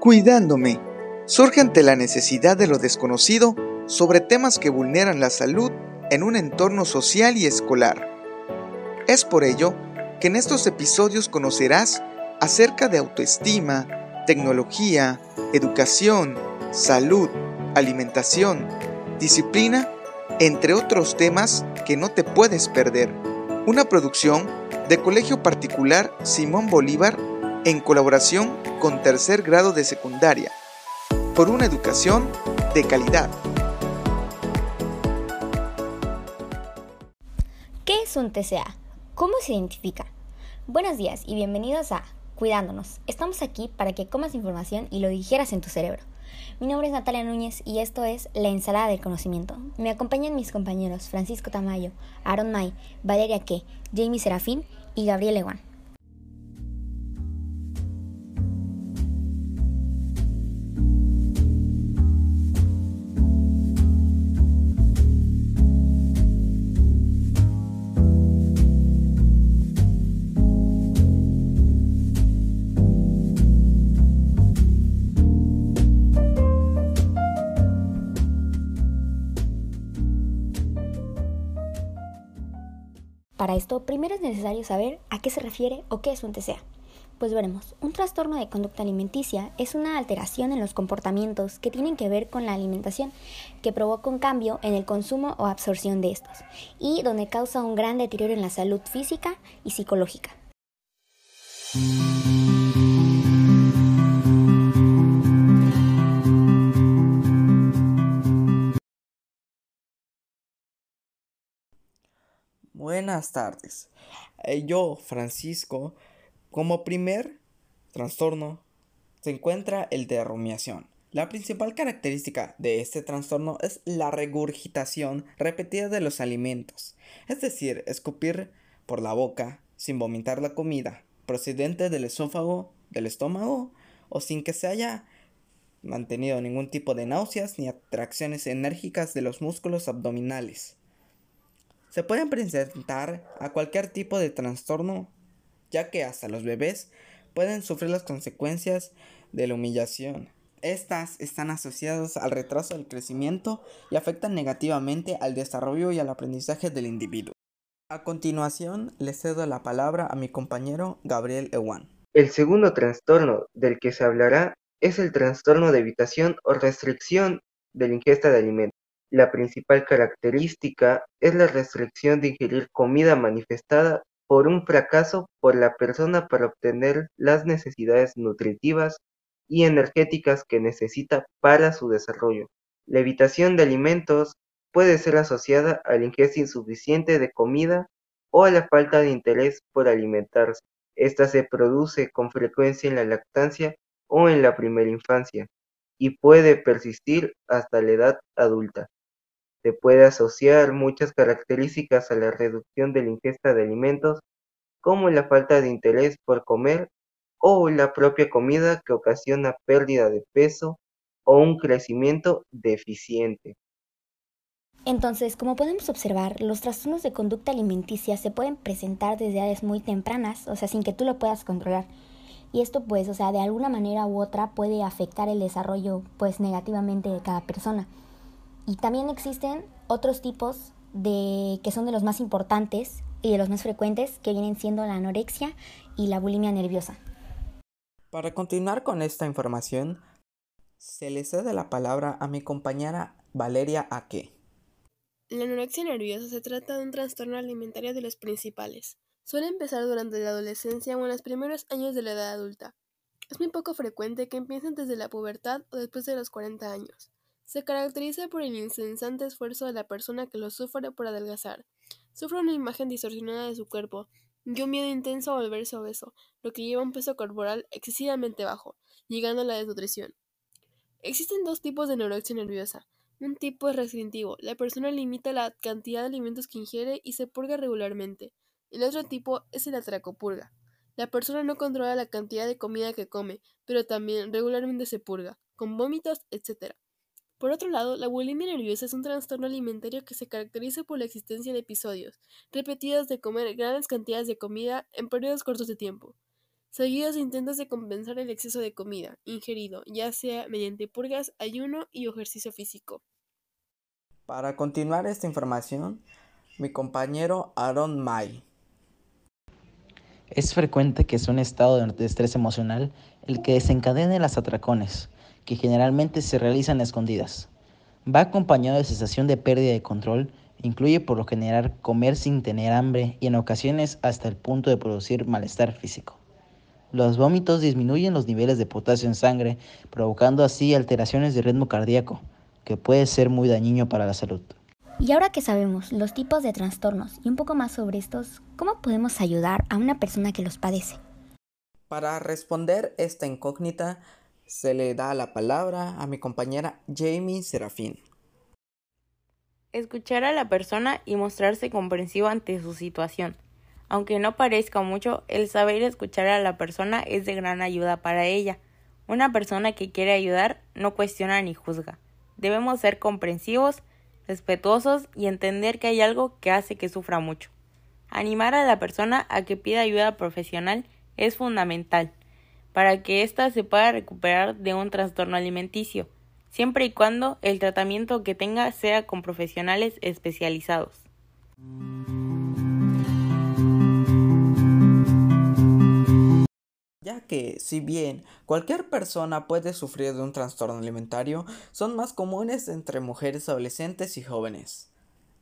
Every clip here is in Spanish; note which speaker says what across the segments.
Speaker 1: Cuidándome surge ante la necesidad de lo desconocido sobre temas que vulneran la salud en un entorno social y escolar. Es por ello que en estos episodios conocerás acerca de autoestima, tecnología, educación, salud, alimentación, disciplina, entre otros temas que no te puedes perder. Una producción de Colegio Particular Simón Bolívar en colaboración con tercer grado de secundaria, por una educación de calidad.
Speaker 2: ¿Qué es un TCA? ¿Cómo se identifica? Buenos días y bienvenidos a Cuidándonos. Estamos aquí para que comas información y lo digieras en tu cerebro. Mi nombre es Natalia Núñez y esto es La Ensalada del Conocimiento. Me acompañan mis compañeros Francisco Tamayo, Aaron May, Valeria Que, Jamie Serafín y Gabriel Ewan. Para esto, primero es necesario saber a qué se refiere o qué es un TCA. Pues veremos, un trastorno de conducta alimenticia es una alteración en los comportamientos que tienen que ver con la alimentación, que provoca un cambio en el consumo o absorción de estos, y donde causa un gran deterioro en la salud física y psicológica.
Speaker 3: Buenas tardes. Eh, yo, Francisco, como primer trastorno se encuentra el de rumiación. La principal característica de este trastorno es la regurgitación repetida de los alimentos, es decir, escupir por la boca sin vomitar la comida, procedente del esófago, del estómago o sin que se haya mantenido ningún tipo de náuseas ni atracciones enérgicas de los músculos abdominales se pueden presentar a cualquier tipo de trastorno, ya que hasta los bebés pueden sufrir las consecuencias de la humillación. Estas están asociadas al retraso del crecimiento y afectan negativamente al desarrollo y al aprendizaje del individuo. A continuación, le cedo la palabra a mi compañero Gabriel Ewan.
Speaker 4: El segundo trastorno del que se hablará es el trastorno de evitación o restricción de la ingesta de alimentos. La principal característica es la restricción de ingerir comida manifestada por un fracaso por la persona para obtener las necesidades nutritivas y energéticas que necesita para su desarrollo. La evitación de alimentos puede ser asociada a la ingesta insuficiente de comida o a la falta de interés por alimentarse. Esta se produce con frecuencia en la lactancia o en la primera infancia y puede persistir hasta la edad adulta. Se puede asociar muchas características a la reducción de la ingesta de alimentos, como la falta de interés por comer o la propia comida que ocasiona pérdida de peso o un crecimiento deficiente.
Speaker 2: Entonces, como podemos observar, los trastornos de conducta alimenticia se pueden presentar desde edades muy tempranas, o sea, sin que tú lo puedas controlar. Y esto pues, o sea, de alguna manera u otra puede afectar el desarrollo pues negativamente de cada persona. Y también existen otros tipos de que son de los más importantes y de los más frecuentes que vienen siendo la anorexia y la bulimia nerviosa.
Speaker 3: Para continuar con esta información, se le cede la palabra a mi compañera Valeria Aque.
Speaker 5: La anorexia nerviosa se trata de un trastorno alimentario de los principales. Suele empezar durante la adolescencia o en los primeros años de la edad adulta. Es muy poco frecuente que empiecen desde la pubertad o después de los 40 años. Se caracteriza por el incesante esfuerzo de la persona que lo sufre por adelgazar. Sufre una imagen distorsionada de su cuerpo y un miedo intenso a volverse obeso, lo que lleva a un peso corporal excesivamente bajo, llegando a la desnutrición. Existen dos tipos de anorexia nerviosa. Un tipo es restrictivo, la persona limita la cantidad de alimentos que ingiere y se purga regularmente. El otro tipo es el atracopurga. La persona no controla la cantidad de comida que come, pero también regularmente se purga, con vómitos, etc. Por otro lado, la bulimia nerviosa es un trastorno alimentario que se caracteriza por la existencia de episodios repetidos de comer grandes cantidades de comida en periodos cortos de tiempo. seguidos de intentos de compensar el exceso de comida ingerido, ya sea mediante purgas, ayuno y ejercicio físico.
Speaker 3: Para continuar esta información, mi compañero Aaron May.
Speaker 6: Es frecuente que sea un estado de estrés emocional el que desencadene las atracones, que generalmente se realizan escondidas. Va acompañado de sensación de pérdida de control, incluye por lo general comer sin tener hambre y en ocasiones hasta el punto de producir malestar físico. Los vómitos disminuyen los niveles de potasio en sangre, provocando así alteraciones de ritmo cardíaco, que puede ser muy dañino para la salud.
Speaker 2: Y ahora que sabemos los tipos de trastornos y un poco más sobre estos, ¿cómo podemos ayudar a una persona que los padece?
Speaker 3: Para responder esta incógnita, se le da la palabra a mi compañera Jamie Serafín.
Speaker 7: Escuchar a la persona y mostrarse comprensivo ante su situación. Aunque no parezca mucho, el saber escuchar a la persona es de gran ayuda para ella. Una persona que quiere ayudar no cuestiona ni juzga. Debemos ser comprensivos, respetuosos y entender que hay algo que hace que sufra mucho. Animar a la persona a que pida ayuda profesional es fundamental para que ésta se pueda recuperar de un trastorno alimenticio, siempre y cuando el tratamiento que tenga sea con profesionales especializados.
Speaker 3: Ya que, si bien cualquier persona puede sufrir de un trastorno alimentario, son más comunes entre mujeres adolescentes y jóvenes.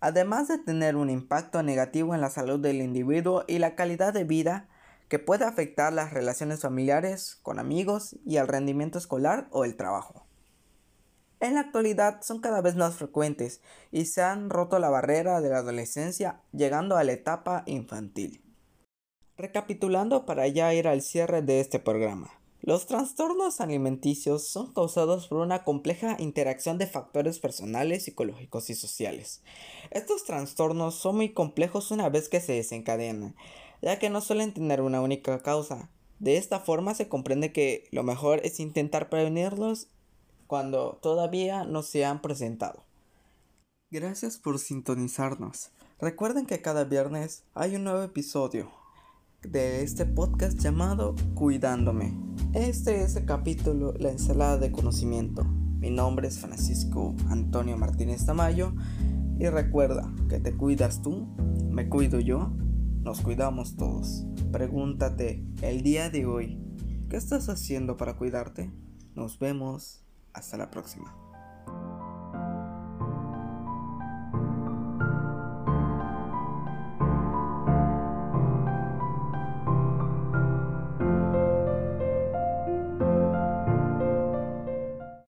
Speaker 3: Además de tener un impacto negativo en la salud del individuo y la calidad de vida, que puede afectar las relaciones familiares, con amigos y el rendimiento escolar o el trabajo. En la actualidad son cada vez más frecuentes y se han roto la barrera de la adolescencia llegando a la etapa infantil. Recapitulando para ya ir al cierre de este programa. Los trastornos alimenticios son causados por una compleja interacción de factores personales, psicológicos y sociales. Estos trastornos son muy complejos una vez que se desencadenan, ya que no suelen tener una única causa. De esta forma se comprende que lo mejor es intentar prevenirlos cuando todavía no se han presentado. Gracias por sintonizarnos. Recuerden que cada viernes hay un nuevo episodio de este podcast llamado Cuidándome. Este es el capítulo La ensalada de conocimiento. Mi nombre es Francisco Antonio Martínez Tamayo y recuerda que te cuidas tú, me cuido yo nos cuidamos todos. Pregúntate el día de hoy, ¿qué estás haciendo para cuidarte? Nos vemos. Hasta la próxima.